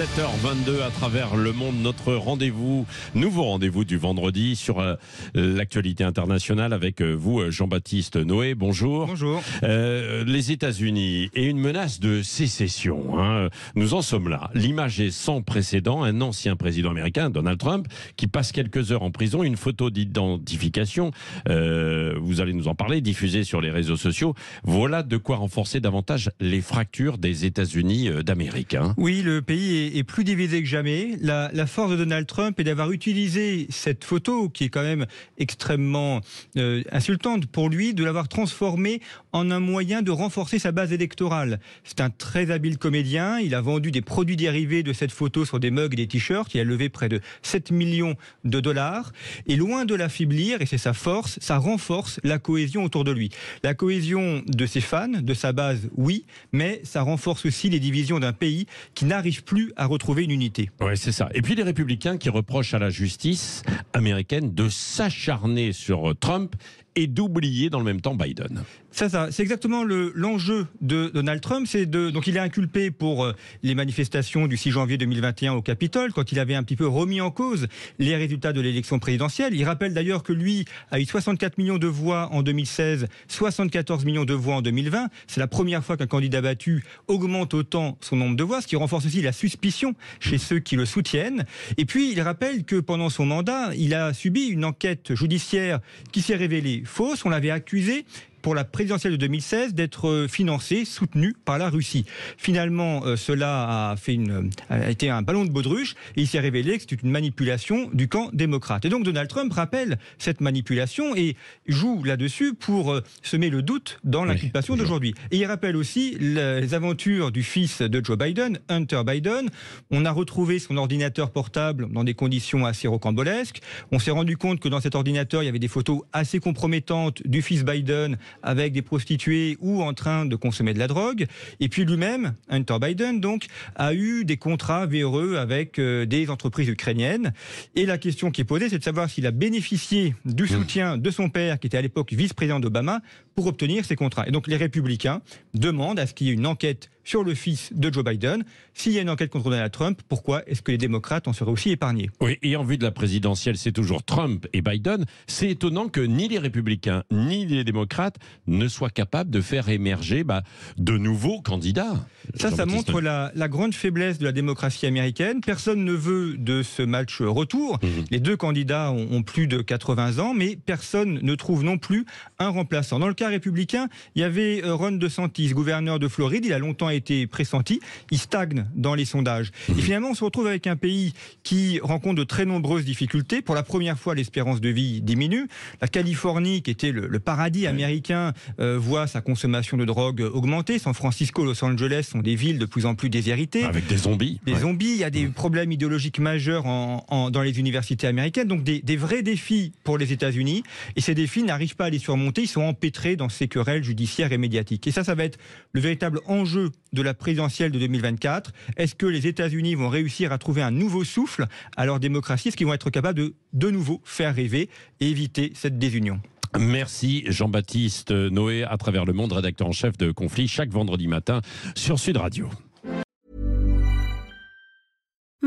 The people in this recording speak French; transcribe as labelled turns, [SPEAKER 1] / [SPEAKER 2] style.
[SPEAKER 1] 7h22 à travers le monde, notre rendez-vous, nouveau rendez-vous du vendredi sur euh, l'actualité internationale avec euh, vous, euh, Jean-Baptiste Noé. Bonjour.
[SPEAKER 2] Bonjour.
[SPEAKER 1] Euh, les États-Unis et une menace de sécession. hein. Nous en sommes là. L'image est sans précédent. Un ancien président américain, Donald Trump, qui passe quelques heures en prison. Une photo d'identification, euh, vous allez nous en parler, diffusée sur les réseaux sociaux. Voilà de quoi renforcer davantage les fractures des États-Unis d'Amérique. hein.
[SPEAKER 2] Oui, le pays est, est plus divisé que jamais. La, la force de Donald Trump est d'avoir utilisé cette photo, qui est quand même extrêmement euh, insultante pour lui, de l'avoir transformée en un moyen de renforcer sa base électorale. C'est un très habile comédien. Il a vendu des produits dérivés de cette photo sur des mugs et des t-shirts. Il a levé près de 7 millions de dollars. Et loin de l'affaiblir, et c'est sa force, ça renforce la cohésion autour de lui. La cohésion de ses fans, de sa base, oui, mais ça renforce aussi les divisions d'un pays qui n'arrive plus à retrouver une unité.
[SPEAKER 1] Ouais, c'est ça. Et puis les républicains qui reprochent à la justice américaine de s'acharner sur Trump et d'oublier dans le même temps Biden.
[SPEAKER 2] Ça, ça, c'est exactement le- l'enjeu de Donald Trump. C'est de, donc il est inculpé pour euh, les manifestations du 6 janvier 2021 au Capitole, quand il avait un petit peu remis en cause les résultats de l'élection présidentielle. Il rappelle d'ailleurs que lui a eu 64 millions de voix en 2016, 74 millions de voix en 2020. C'est la première fois qu'un candidat battu augmente autant son nombre de voix, ce qui renforce aussi la suspicion chez ceux qui le soutiennent. Et puis il rappelle que pendant son mandat, il a subi une enquête judiciaire qui s'est révélée fausse. On l'avait accusé pour la présidentielle de 2016 d'être euh, financé, soutenu par la Russie. Finalement, euh, cela a, fait une, a été un ballon de baudruche et il s'est révélé que c'était une manipulation du camp démocrate. Et donc Donald Trump rappelle cette manipulation et joue là-dessus pour euh, semer le doute dans l'inculpation d'aujourd'hui. Et il rappelle aussi les aventures du fils de Joe Biden, Hunter Biden. On a retrouvé son ordinateur portable dans des conditions assez rocambolesques. On s'est rendu compte que dans cet ordinateur, il y avait des photos assez compromettantes du fils Biden avec des prostituées ou en train de consommer de la drogue. Et puis lui-même, Hunter Biden, donc, a eu des contrats véreux avec euh, des entreprises ukrainiennes. Et la question qui est posée, c'est de savoir s'il a bénéficié du soutien de son père, qui était à l'époque vice-président d'Obama, pour obtenir ces contrats. Et donc les républicains demandent à ce qu'il y ait une enquête sur le fils de Joe Biden. S'il y a une enquête contre Donald Trump, pourquoi est-ce que les démocrates en seraient aussi épargnés?
[SPEAKER 1] Oui, et en vue de la présidentielle, c'est toujours Trump et Biden. C'est étonnant que ni les républicains ni les démocrates ne soient capables de faire émerger bah, de nouveaux candidats.
[SPEAKER 2] Ça, ça montre la, la grande faiblesse de la démocratie américaine. Personne ne veut de ce match retour.
[SPEAKER 1] Mhm.
[SPEAKER 2] Les deux candidats ont, ont plus de 80 ans, mais personne ne trouve non plus un remplaçant. Dans le cas républicain, il y avait euh, Ron DeSantis, gouverneur de Floride. Il a longtemps été pressenti. Il stagne dans les sondages.
[SPEAKER 1] Mhm.
[SPEAKER 2] Et finalement, on se retrouve avec un pays qui rencontre de très nombreuses difficultés. Pour la première fois, l'espérance de vie diminue. La Californie, qui était le, le paradis américain, euh, voit sa consommation de drogue augmenter. San Francisco, Los Angeles sont des villes de plus en plus déshéritées.
[SPEAKER 1] Avec des zombies.
[SPEAKER 2] Des
[SPEAKER 1] Ouais.
[SPEAKER 2] zombies, il y a des problèmes idéologiques majeurs en- en- dans les universités américaines, donc des, des vrais défis pour les États-Unis. Et ces défis n'arrivent pas à les surmonter, ils sont empêtrés dans ces querelles judiciaires et médiatiques. Et ça, ça va être le véritable enjeu de la présidentielle de 2024. Est-ce que les États-Unis vont réussir à trouver un nouveau souffle à leur démocratie? Est-ce qu'ils vont être capables de de nouveau faire rêver et éviter cette désunion?
[SPEAKER 1] Merci Jean-Baptiste Noé, à travers le monde, rédacteur en chef de Conflit, chaque vendredi matin sur Sud Radio.